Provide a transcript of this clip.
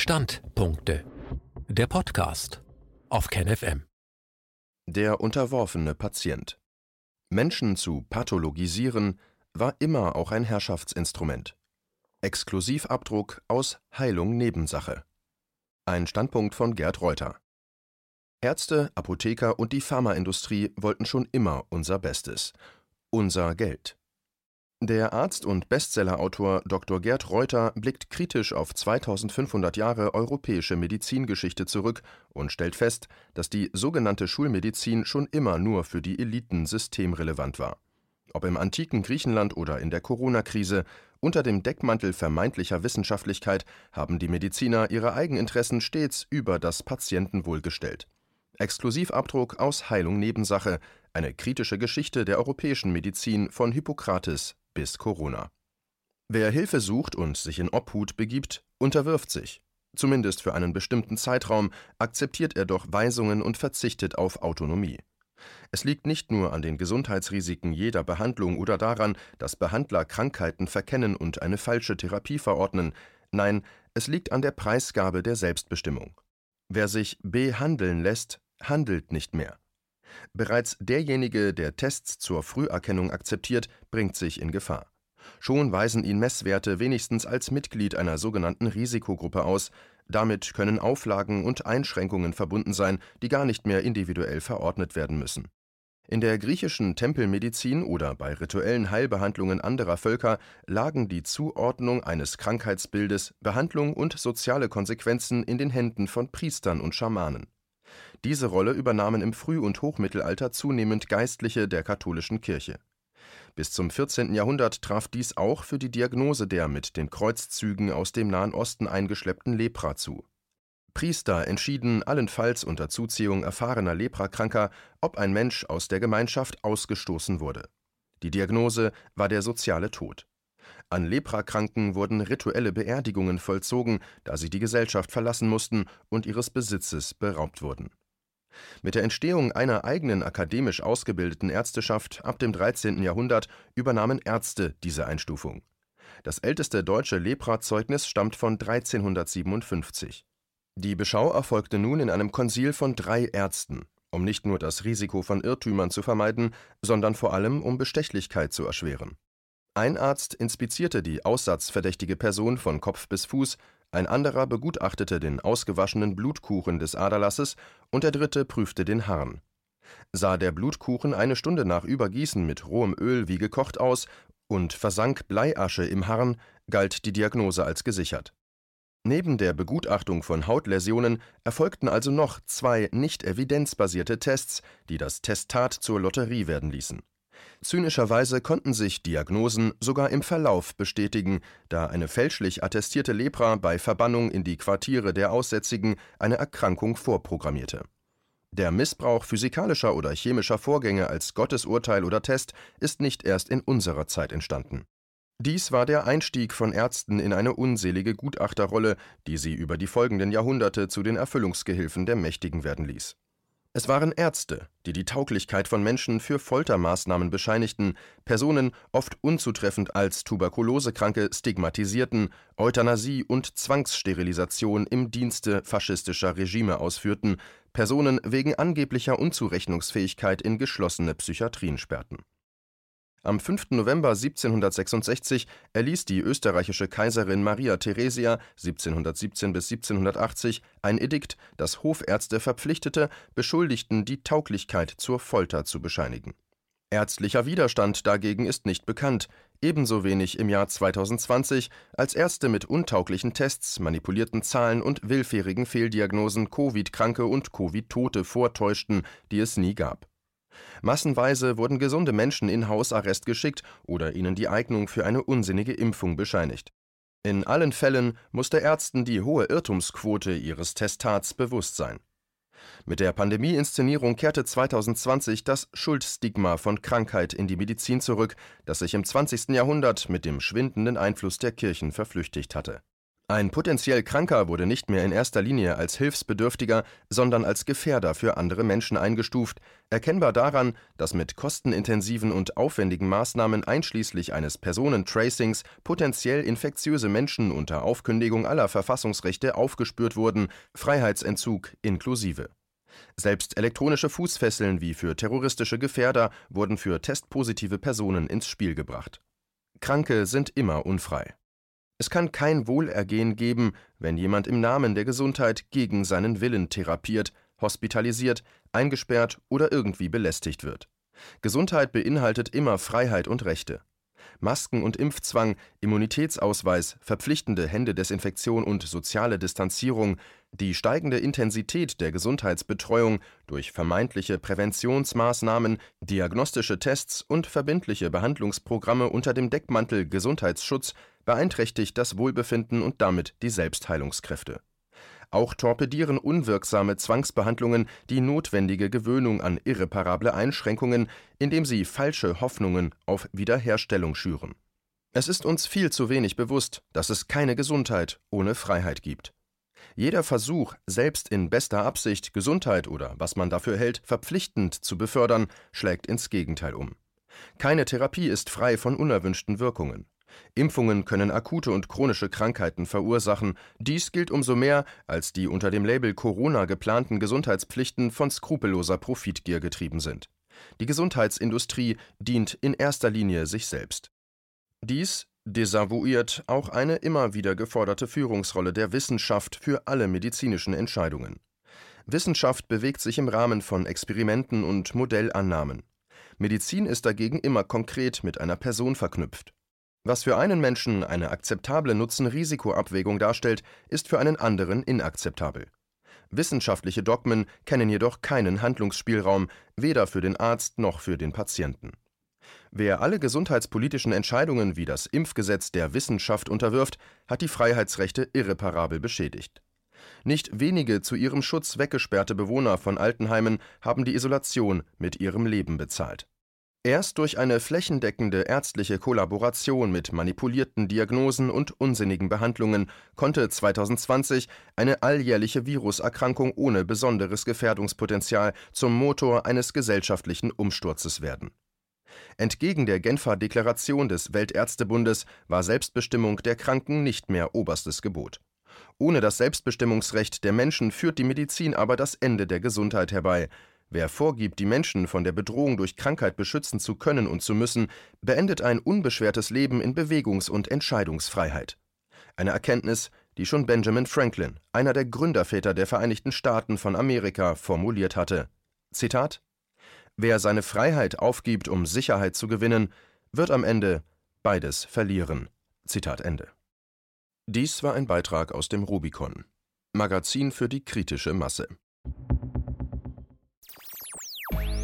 Standpunkte. Der Podcast auf KenFM. Der unterworfene Patient. Menschen zu pathologisieren war immer auch ein Herrschaftsinstrument. Exklusivabdruck aus Heilung Nebensache. Ein Standpunkt von Gerd Reuter. Ärzte, Apotheker und die Pharmaindustrie wollten schon immer unser Bestes. Unser Geld. Der Arzt und Bestsellerautor Dr. Gerd Reuter blickt kritisch auf 2500 Jahre europäische Medizingeschichte zurück und stellt fest, dass die sogenannte Schulmedizin schon immer nur für die Eliten systemrelevant war. Ob im antiken Griechenland oder in der Corona-Krise, unter dem Deckmantel vermeintlicher Wissenschaftlichkeit haben die Mediziner ihre Eigeninteressen stets über das Patientenwohl gestellt. Exklusivabdruck aus Heilung Nebensache, eine kritische Geschichte der europäischen Medizin von Hippokrates bis Corona. Wer Hilfe sucht und sich in Obhut begibt, unterwirft sich. Zumindest für einen bestimmten Zeitraum akzeptiert er doch Weisungen und verzichtet auf Autonomie. Es liegt nicht nur an den Gesundheitsrisiken jeder Behandlung oder daran, dass Behandler Krankheiten verkennen und eine falsche Therapie verordnen, nein, es liegt an der Preisgabe der Selbstbestimmung. Wer sich behandeln lässt, handelt nicht mehr. Bereits derjenige, der Tests zur Früherkennung akzeptiert, bringt sich in Gefahr. Schon weisen ihn Messwerte wenigstens als Mitglied einer sogenannten Risikogruppe aus. Damit können Auflagen und Einschränkungen verbunden sein, die gar nicht mehr individuell verordnet werden müssen. In der griechischen Tempelmedizin oder bei rituellen Heilbehandlungen anderer Völker lagen die Zuordnung eines Krankheitsbildes, Behandlung und soziale Konsequenzen in den Händen von Priestern und Schamanen. Diese Rolle übernahmen im Früh und Hochmittelalter zunehmend Geistliche der katholischen Kirche. Bis zum 14. Jahrhundert traf dies auch für die Diagnose der mit den Kreuzzügen aus dem Nahen Osten eingeschleppten Lepra zu. Priester entschieden allenfalls unter Zuziehung erfahrener Leprakranker, ob ein Mensch aus der Gemeinschaft ausgestoßen wurde. Die Diagnose war der soziale Tod. An Leprakranken wurden rituelle Beerdigungen vollzogen, da sie die Gesellschaft verlassen mussten und ihres Besitzes beraubt wurden. Mit der Entstehung einer eigenen akademisch ausgebildeten Ärzteschaft ab dem 13. Jahrhundert übernahmen Ärzte diese Einstufung. Das älteste deutsche Leprazeugnis stammt von 1357. Die Beschau erfolgte nun in einem Konzil von drei Ärzten, um nicht nur das Risiko von Irrtümern zu vermeiden, sondern vor allem um Bestechlichkeit zu erschweren. Ein Arzt inspizierte die aussatzverdächtige Person von Kopf bis Fuß, ein anderer begutachtete den ausgewaschenen Blutkuchen des Aderlasses und der dritte prüfte den Harn. Sah der Blutkuchen eine Stunde nach Übergießen mit rohem Öl wie gekocht aus und versank Bleiasche im Harn, galt die Diagnose als gesichert. Neben der Begutachtung von Hautläsionen erfolgten also noch zwei nicht evidenzbasierte Tests, die das Testat zur Lotterie werden ließen Zynischerweise konnten sich Diagnosen sogar im Verlauf bestätigen, da eine fälschlich attestierte Lepra bei Verbannung in die Quartiere der Aussätzigen eine Erkrankung vorprogrammierte. Der Missbrauch physikalischer oder chemischer Vorgänge als Gottesurteil oder Test ist nicht erst in unserer Zeit entstanden. Dies war der Einstieg von Ärzten in eine unselige Gutachterrolle, die sie über die folgenden Jahrhunderte zu den Erfüllungsgehilfen der Mächtigen werden ließ es waren Ärzte, die die Tauglichkeit von Menschen für Foltermaßnahmen bescheinigten, Personen oft unzutreffend als Tuberkulosekranke stigmatisierten, Euthanasie und Zwangssterilisation im Dienste faschistischer Regime ausführten, Personen wegen angeblicher Unzurechnungsfähigkeit in geschlossene Psychiatrien sperrten am 5. November 1766 erließ die österreichische Kaiserin Maria Theresia 1717 bis 1780 ein Edikt, das Hofärzte verpflichtete, Beschuldigten die Tauglichkeit zur Folter zu bescheinigen. Ärztlicher Widerstand dagegen ist nicht bekannt, ebenso wenig im Jahr 2020, als Ärzte mit untauglichen Tests, manipulierten Zahlen und willfährigen Fehldiagnosen Covid-Kranke und Covid-Tote vortäuschten, die es nie gab Massenweise wurden gesunde Menschen in Hausarrest geschickt oder ihnen die Eignung für eine unsinnige Impfung bescheinigt. In allen Fällen musste Ärzten die hohe Irrtumsquote ihres Testats bewusst sein. Mit der Pandemie-Inszenierung kehrte 2020 das Schuldstigma von Krankheit in die Medizin zurück, das sich im 20. Jahrhundert mit dem schwindenden Einfluss der Kirchen verflüchtigt hatte Ein potenziell Kranker wurde nicht mehr in erster Linie als Hilfsbedürftiger, sondern als Gefährder für andere Menschen eingestuft, erkennbar daran, dass mit kostenintensiven und aufwendigen Maßnahmen einschließlich eines Personentracings potenziell infektiöse Menschen unter Aufkündigung aller Verfassungsrechte aufgespürt wurden, Freiheitsentzug inklusive. Selbst elektronische Fußfesseln wie für terroristische Gefährder wurden für testpositive Personen ins Spiel gebracht. Kranke sind immer unfrei. Es kann kein Wohlergehen geben, wenn jemand im Namen der Gesundheit gegen seinen Willen therapiert, hospitalisiert, eingesperrt oder irgendwie belästigt wird. Gesundheit beinhaltet immer Freiheit und Rechte. Masken- und Impfzwang, Immunitätsausweis, verpflichtende Händedesinfektion und soziale Distanzierung, die steigende Intensität der Gesundheitsbetreuung durch vermeintliche Präventionsmaßnahmen, diagnostische Tests und verbindliche Behandlungsprogramme unter dem Deckmantel Gesundheitsschutz beeinträchtigt das Wohlbefinden und damit die Selbstheilungskräfte. Auch torpedieren unwirksame Zwangsbehandlungen die notwendige Gewöhnung an irreparable Einschränkungen, indem sie falsche Hoffnungen auf Wiederherstellung schüren. Es ist uns viel zu wenig bewusst, dass es keine Gesundheit ohne Freiheit gibt. Jeder Versuch, selbst in bester Absicht Gesundheit oder was man dafür hält, verpflichtend zu befördern, schlägt ins Gegenteil um. Keine Therapie ist frei von unerwünschten Wirkungen. Impfungen können akute und chronische Krankheiten verursachen. Dies gilt umso mehr, als die unter dem Label Corona geplanten Gesundheitspflichten von skrupelloser Profitgier getrieben sind. Die Gesundheitsindustrie dient in erster Linie sich selbst. Dies desavouiert auch eine immer wieder geforderte Führungsrolle der Wissenschaft für alle medizinischen Entscheidungen. Wissenschaft bewegt sich im Rahmen von Experimenten und Modellannahmen. Medizin ist dagegen immer konkret mit einer Person verknüpft. Was für einen Menschen eine akzeptable Nutzen-Risiko-Abwägung darstellt, ist für einen anderen inakzeptabel. Wissenschaftliche Dogmen kennen jedoch keinen Handlungsspielraum, weder für den Arzt noch für den Patienten. Wer alle gesundheitspolitischen Entscheidungen wie das Impfgesetz der Wissenschaft unterwirft, hat die Freiheitsrechte irreparabel beschädigt. Nicht wenige zu ihrem Schutz weggesperrte Bewohner von Altenheimen haben die Isolation mit ihrem Leben bezahlt. Erst durch eine flächendeckende ärztliche Kollaboration mit manipulierten Diagnosen und unsinnigen Behandlungen konnte 2020 eine alljährliche Viruserkrankung ohne besonderes Gefährdungspotenzial zum Motor eines gesellschaftlichen Umsturzes werden. Entgegen der Genfer Deklaration des Weltärztebundes war Selbstbestimmung der Kranken nicht mehr oberstes Gebot. Ohne das Selbstbestimmungsrecht der Menschen führt die Medizin aber das Ende der Gesundheit herbei, Wer vorgibt, die Menschen von der Bedrohung durch Krankheit beschützen zu können und zu müssen, beendet ein unbeschwertes Leben in Bewegungs- und Entscheidungsfreiheit. Eine Erkenntnis, die schon Benjamin Franklin, einer der Gründerväter der Vereinigten Staaten von Amerika, formuliert hatte. Zitat Wer seine Freiheit aufgibt, um Sicherheit zu gewinnen, wird am Ende beides verlieren. Zitat Ende. Dies war ein Beitrag aus dem Rubicon, Magazin für die kritische Masse.